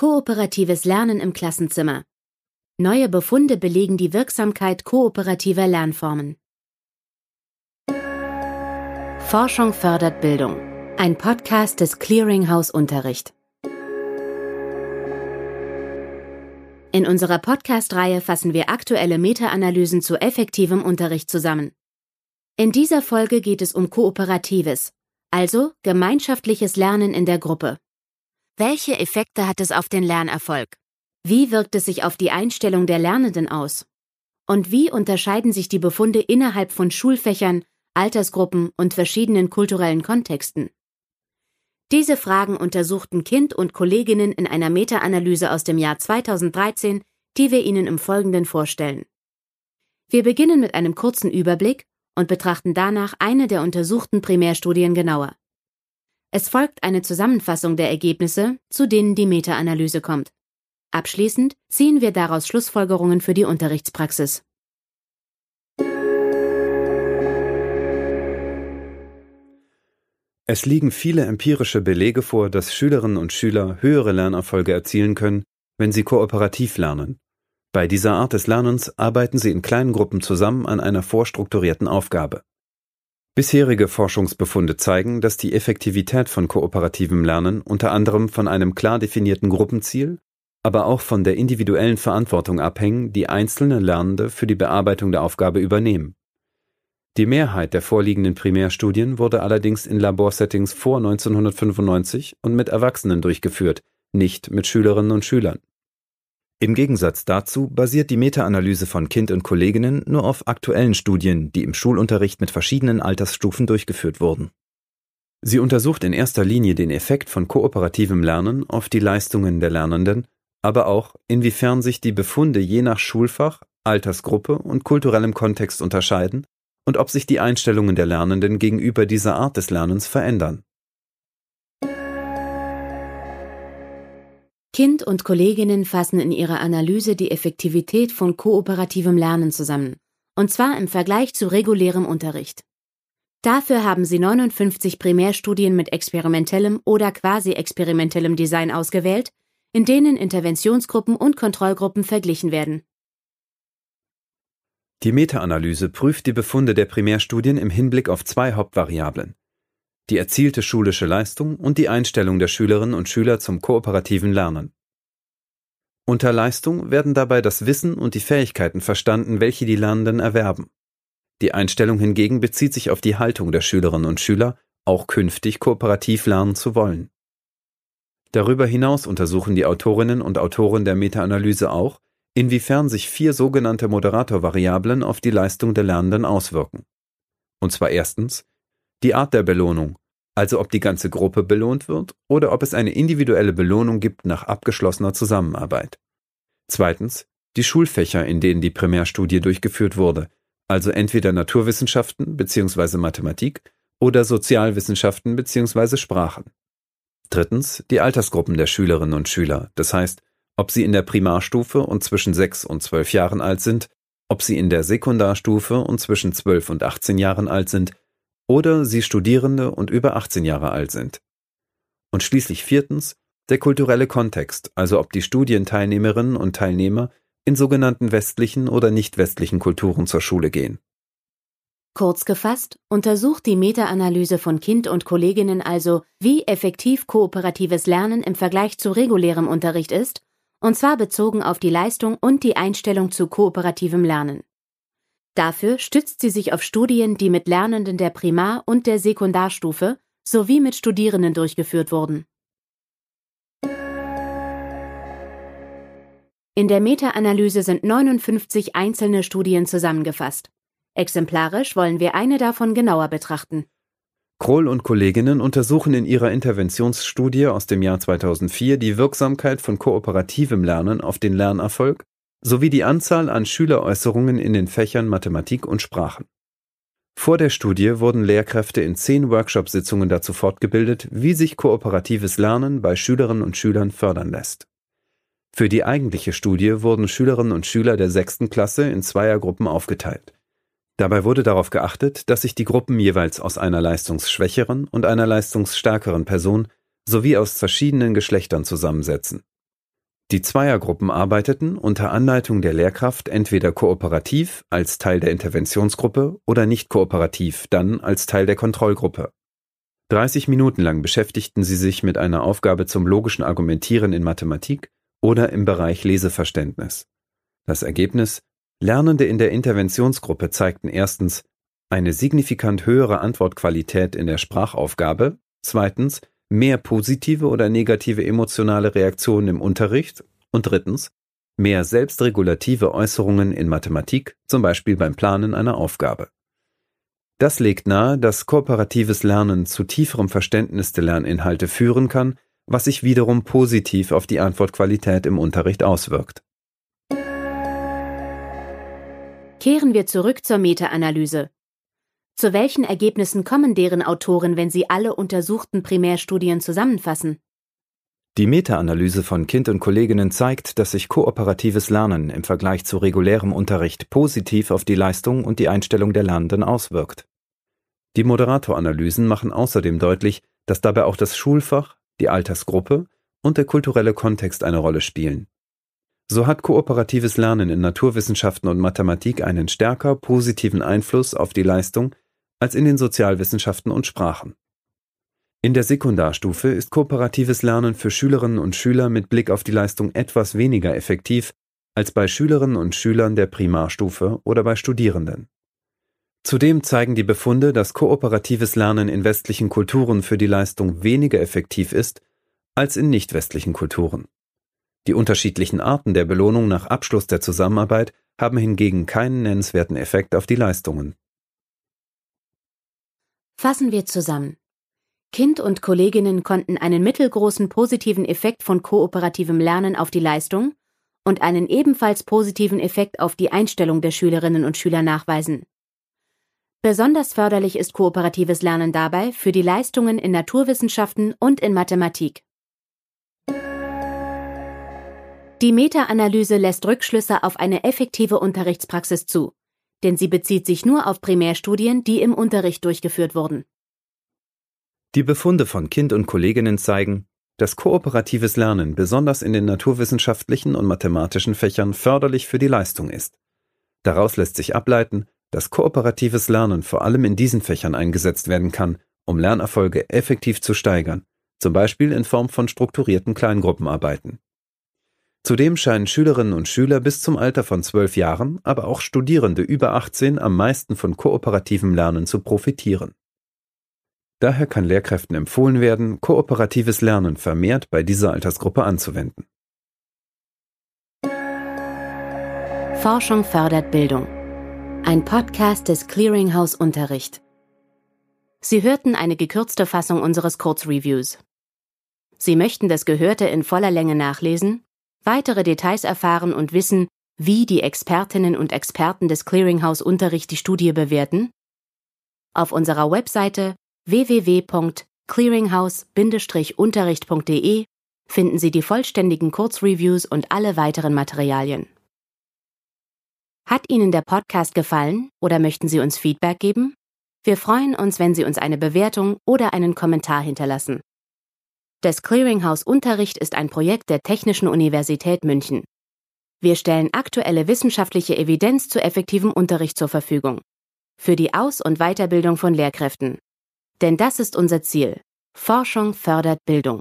Kooperatives Lernen im Klassenzimmer. Neue Befunde belegen die Wirksamkeit kooperativer Lernformen. Forschung fördert Bildung. Ein Podcast des Clearinghouse Unterricht. In unserer Podcast-Reihe fassen wir aktuelle Meta-Analysen zu effektivem Unterricht zusammen. In dieser Folge geht es um kooperatives, also gemeinschaftliches Lernen in der Gruppe. Welche Effekte hat es auf den Lernerfolg? Wie wirkt es sich auf die Einstellung der Lernenden aus? Und wie unterscheiden sich die Befunde innerhalb von Schulfächern, Altersgruppen und verschiedenen kulturellen Kontexten? Diese Fragen untersuchten Kind und Kolleginnen in einer Meta-Analyse aus dem Jahr 2013, die wir Ihnen im Folgenden vorstellen. Wir beginnen mit einem kurzen Überblick und betrachten danach eine der untersuchten Primärstudien genauer. Es folgt eine Zusammenfassung der Ergebnisse, zu denen die Meta-Analyse kommt. Abschließend ziehen wir daraus Schlussfolgerungen für die Unterrichtspraxis. Es liegen viele empirische Belege vor, dass Schülerinnen und Schüler höhere Lernerfolge erzielen können, wenn sie kooperativ lernen. Bei dieser Art des Lernens arbeiten sie in kleinen Gruppen zusammen an einer vorstrukturierten Aufgabe. Bisherige Forschungsbefunde zeigen, dass die Effektivität von kooperativem Lernen unter anderem von einem klar definierten Gruppenziel, aber auch von der individuellen Verantwortung abhängen, die einzelne Lernende für die Bearbeitung der Aufgabe übernehmen. Die Mehrheit der vorliegenden Primärstudien wurde allerdings in Laborsettings vor 1995 und mit Erwachsenen durchgeführt, nicht mit Schülerinnen und Schülern. Im Gegensatz dazu basiert die Meta-Analyse von Kind und Kolleginnen nur auf aktuellen Studien, die im Schulunterricht mit verschiedenen Altersstufen durchgeführt wurden. Sie untersucht in erster Linie den Effekt von kooperativem Lernen auf die Leistungen der Lernenden, aber auch, inwiefern sich die Befunde je nach Schulfach, Altersgruppe und kulturellem Kontext unterscheiden und ob sich die Einstellungen der Lernenden gegenüber dieser Art des Lernens verändern. Kind und Kolleginnen fassen in ihrer Analyse die Effektivität von kooperativem Lernen zusammen, und zwar im Vergleich zu regulärem Unterricht. Dafür haben sie 59 Primärstudien mit experimentellem oder quasi experimentellem Design ausgewählt, in denen Interventionsgruppen und Kontrollgruppen verglichen werden. Die Meta-Analyse prüft die Befunde der Primärstudien im Hinblick auf zwei Hauptvariablen die erzielte schulische Leistung und die Einstellung der Schülerinnen und Schüler zum kooperativen Lernen. Unter Leistung werden dabei das Wissen und die Fähigkeiten verstanden, welche die Lernenden erwerben. Die Einstellung hingegen bezieht sich auf die Haltung der Schülerinnen und Schüler, auch künftig kooperativ lernen zu wollen. Darüber hinaus untersuchen die Autorinnen und Autoren der Meta-Analyse auch, inwiefern sich vier sogenannte Moderatorvariablen auf die Leistung der Lernenden auswirken. Und zwar erstens die Art der Belohnung, also ob die ganze Gruppe belohnt wird oder ob es eine individuelle Belohnung gibt nach abgeschlossener Zusammenarbeit. Zweitens, die Schulfächer, in denen die Primärstudie durchgeführt wurde, also entweder Naturwissenschaften bzw. Mathematik oder Sozialwissenschaften bzw. Sprachen. Drittens, die Altersgruppen der Schülerinnen und Schüler, das heißt, ob sie in der Primarstufe und zwischen 6 und 12 Jahren alt sind, ob sie in der Sekundarstufe und zwischen 12 und 18 Jahren alt sind oder sie Studierende und über 18 Jahre alt sind. Und schließlich viertens der kulturelle Kontext, also ob die Studienteilnehmerinnen und Teilnehmer in sogenannten westlichen oder nicht westlichen Kulturen zur Schule gehen. Kurz gefasst, untersucht die Meta-Analyse von Kind und Kolleginnen also, wie effektiv kooperatives Lernen im Vergleich zu regulärem Unterricht ist, und zwar bezogen auf die Leistung und die Einstellung zu kooperativem Lernen. Dafür stützt sie sich auf Studien, die mit Lernenden der Primar- und der Sekundarstufe sowie mit Studierenden durchgeführt wurden. In der Meta-Analyse sind 59 einzelne Studien zusammengefasst. Exemplarisch wollen wir eine davon genauer betrachten. Kroll und Kolleginnen untersuchen in ihrer Interventionsstudie aus dem Jahr 2004 die Wirksamkeit von kooperativem Lernen auf den Lernerfolg sowie die Anzahl an Schüleräußerungen in den Fächern Mathematik und Sprachen. Vor der Studie wurden Lehrkräfte in zehn Workshop-Sitzungen dazu fortgebildet, wie sich kooperatives Lernen bei Schülerinnen und Schülern fördern lässt. Für die eigentliche Studie wurden Schülerinnen und Schüler der sechsten Klasse in Zweiergruppen aufgeteilt. Dabei wurde darauf geachtet, dass sich die Gruppen jeweils aus einer leistungsschwächeren und einer leistungsstärkeren Person sowie aus verschiedenen Geschlechtern zusammensetzen. Die Zweiergruppen arbeiteten unter Anleitung der Lehrkraft entweder kooperativ als Teil der Interventionsgruppe oder nicht kooperativ, dann als Teil der Kontrollgruppe. 30 Minuten lang beschäftigten sie sich mit einer Aufgabe zum logischen Argumentieren in Mathematik oder im Bereich Leseverständnis. Das Ergebnis Lernende in der Interventionsgruppe zeigten erstens eine signifikant höhere Antwortqualität in der Sprachaufgabe, zweitens mehr positive oder negative emotionale Reaktionen im Unterricht und drittens mehr selbstregulative Äußerungen in Mathematik, zum Beispiel beim Planen einer Aufgabe. Das legt nahe, dass kooperatives Lernen zu tieferem Verständnis der Lerninhalte führen kann, was sich wiederum positiv auf die Antwortqualität im Unterricht auswirkt. Kehren wir zurück zur Meta-Analyse. Zu welchen Ergebnissen kommen deren Autoren, wenn sie alle untersuchten Primärstudien zusammenfassen? Die Meta-Analyse von Kind und Kolleginnen zeigt, dass sich kooperatives Lernen im Vergleich zu regulärem Unterricht positiv auf die Leistung und die Einstellung der Lernenden auswirkt. Die Moderatoranalysen machen außerdem deutlich, dass dabei auch das Schulfach, die Altersgruppe und der kulturelle Kontext eine Rolle spielen. So hat kooperatives Lernen in Naturwissenschaften und Mathematik einen stärker positiven Einfluss auf die Leistung als in den Sozialwissenschaften und Sprachen. In der Sekundarstufe ist kooperatives Lernen für Schülerinnen und Schüler mit Blick auf die Leistung etwas weniger effektiv als bei Schülerinnen und Schülern der Primarstufe oder bei Studierenden. Zudem zeigen die Befunde, dass kooperatives Lernen in westlichen Kulturen für die Leistung weniger effektiv ist als in nicht westlichen Kulturen. Die unterschiedlichen Arten der Belohnung nach Abschluss der Zusammenarbeit haben hingegen keinen nennenswerten Effekt auf die Leistungen. Fassen wir zusammen. Kind und Kolleginnen konnten einen mittelgroßen positiven Effekt von kooperativem Lernen auf die Leistung und einen ebenfalls positiven Effekt auf die Einstellung der Schülerinnen und Schüler nachweisen. Besonders förderlich ist kooperatives Lernen dabei für die Leistungen in Naturwissenschaften und in Mathematik. Die Meta-Analyse lässt Rückschlüsse auf eine effektive Unterrichtspraxis zu denn sie bezieht sich nur auf Primärstudien, die im Unterricht durchgeführt wurden. Die Befunde von Kind und Kolleginnen zeigen, dass kooperatives Lernen besonders in den naturwissenschaftlichen und mathematischen Fächern förderlich für die Leistung ist. Daraus lässt sich ableiten, dass kooperatives Lernen vor allem in diesen Fächern eingesetzt werden kann, um Lernerfolge effektiv zu steigern, zum Beispiel in Form von strukturierten Kleingruppenarbeiten. Zudem scheinen Schülerinnen und Schüler bis zum Alter von zwölf Jahren, aber auch Studierende über 18 am meisten von kooperativem Lernen zu profitieren. Daher kann Lehrkräften empfohlen werden, kooperatives Lernen vermehrt bei dieser Altersgruppe anzuwenden. Forschung fördert Bildung. Ein Podcast des Clearinghouse Unterricht. Sie hörten eine gekürzte Fassung unseres Kurzreviews. Sie möchten das Gehörte in voller Länge nachlesen? Weitere Details erfahren und wissen, wie die Expertinnen und Experten des Clearinghouse Unterricht die Studie bewerten? Auf unserer Webseite www.clearinghouse-unterricht.de finden Sie die vollständigen Kurzreviews und alle weiteren Materialien. Hat Ihnen der Podcast gefallen oder möchten Sie uns Feedback geben? Wir freuen uns, wenn Sie uns eine Bewertung oder einen Kommentar hinterlassen. Das Clearinghouse Unterricht ist ein Projekt der Technischen Universität München. Wir stellen aktuelle wissenschaftliche Evidenz zu effektivem Unterricht zur Verfügung. Für die Aus- und Weiterbildung von Lehrkräften. Denn das ist unser Ziel. Forschung fördert Bildung.